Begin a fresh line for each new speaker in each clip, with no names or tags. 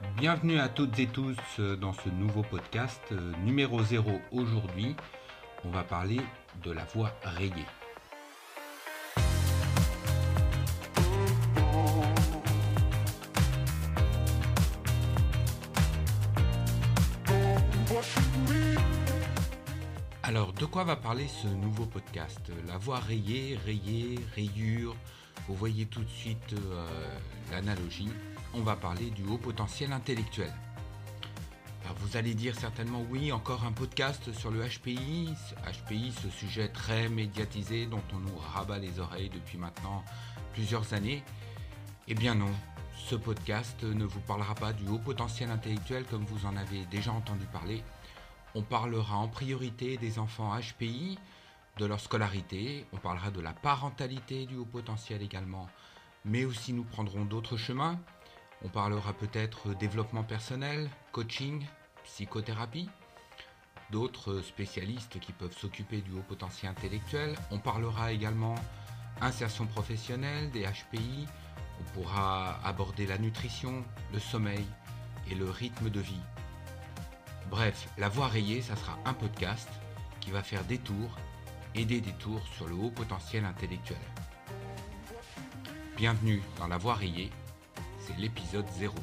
Bienvenue à toutes et tous euh, dans ce nouveau podcast euh, numéro 0 aujourd'hui. On va parler de la voix rayée. Alors, de quoi va parler ce nouveau podcast? La voix rayée, rayée, rayure. Vous voyez tout de suite euh, l'analogie. On va parler du haut potentiel intellectuel. Vous allez dire certainement oui, encore un podcast sur le HPI. HPI, ce sujet très médiatisé dont on nous rabat les oreilles depuis maintenant plusieurs années. Eh bien non, ce podcast ne vous parlera pas du haut potentiel intellectuel comme vous en avez déjà entendu parler. On parlera en priorité des enfants HPI, de leur scolarité, on parlera de la parentalité du haut potentiel également, mais aussi nous prendrons d'autres chemins. On parlera peut-être développement personnel, coaching, psychothérapie, d'autres spécialistes qui peuvent s'occuper du haut potentiel intellectuel. On parlera également insertion professionnelle, des HPI. On pourra aborder la nutrition, le sommeil et le rythme de vie. Bref, la voix rayée, ça sera un podcast qui va faire des tours et des détours sur le haut potentiel intellectuel. Bienvenue dans la voix rayée, c'est l'épisode 0.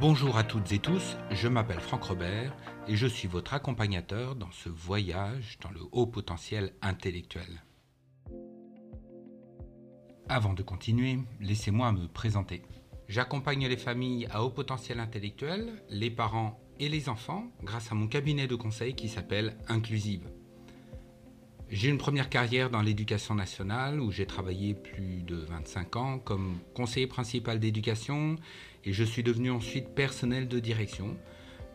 Bonjour à toutes et tous, je m'appelle Franck Robert et je suis votre accompagnateur dans ce voyage dans le haut potentiel intellectuel. Avant de continuer, laissez-moi me présenter. J'accompagne les familles à haut potentiel intellectuel, les parents et les enfants grâce à mon cabinet de conseil qui s'appelle Inclusive. J'ai une première carrière dans l'éducation nationale où j'ai travaillé plus de 25 ans comme conseiller principal d'éducation et je suis devenu ensuite personnel de direction,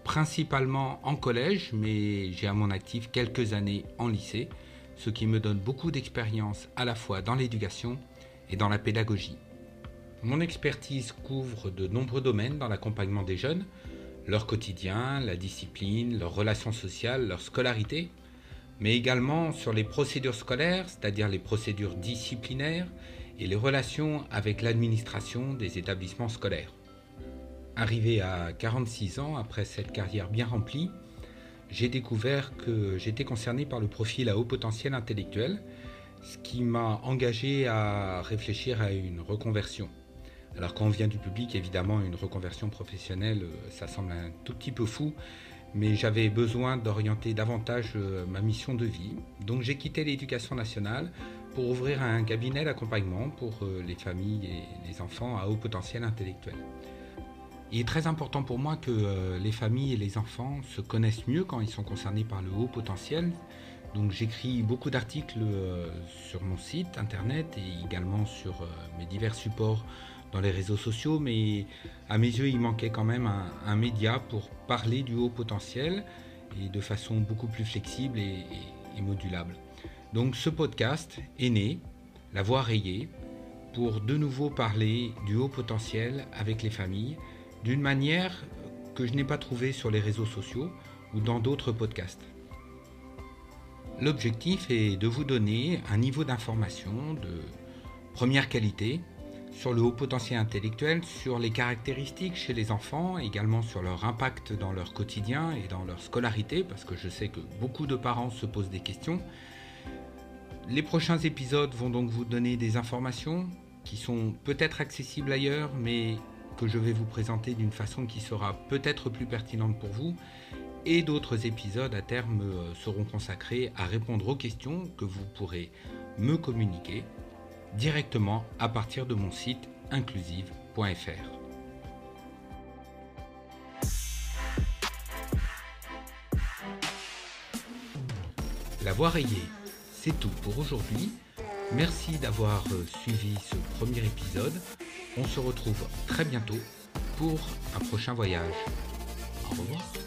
principalement en collège, mais j'ai à mon actif quelques années en lycée, ce qui me donne beaucoup d'expérience à la fois dans l'éducation et dans la pédagogie. Mon expertise couvre de nombreux domaines dans l'accompagnement des jeunes, leur quotidien, la discipline, leurs relations sociales, leur scolarité, mais également sur les procédures scolaires, c'est-à-dire les procédures disciplinaires et les relations avec l'administration des établissements scolaires. Arrivé à 46 ans, après cette carrière bien remplie, j'ai découvert que j'étais concerné par le profil à haut potentiel intellectuel, ce qui m'a engagé à réfléchir à une reconversion. Alors quand on vient du public, évidemment, une reconversion professionnelle, ça semble un tout petit peu fou, mais j'avais besoin d'orienter davantage euh, ma mission de vie. Donc j'ai quitté l'éducation nationale pour ouvrir un cabinet d'accompagnement pour euh, les familles et les enfants à haut potentiel intellectuel. Il est très important pour moi que euh, les familles et les enfants se connaissent mieux quand ils sont concernés par le haut potentiel. Donc j'écris beaucoup d'articles sur mon site internet et également sur mes divers supports dans les réseaux sociaux, mais à mes yeux, il manquait quand même un, média pour parler du haut potentiel et de façon beaucoup plus flexible et, modulable. Donc ce podcast est né, la voix rayée, pour de nouveau parler du haut potentiel avec les familles d'une manière que je n'ai pas trouvée sur les réseaux sociaux ou dans d'autres podcasts. L'objectif est de vous donner un niveau d'information de première qualité sur le haut potentiel intellectuel, sur les caractéristiques chez les enfants, également sur leur impact dans leur quotidien et dans leur scolarité, parce que je sais que beaucoup de parents se posent des questions. Les prochains épisodes vont donc vous donner des informations qui sont peut-être accessibles ailleurs, mais que je vais vous présenter d'une façon qui sera peut-être plus pertinente pour vous. Et d'autres épisodes à terme euh, seront consacrés à répondre aux questions que vous pourrez me communiquer directement à partir de mon site inclusive.fr. La voix rayée, c'est tout pour aujourd'hui. Merci d'avoir euh, suivi ce premier épisode. On se retrouve très bientôt pour un prochain voyage. Au revoir.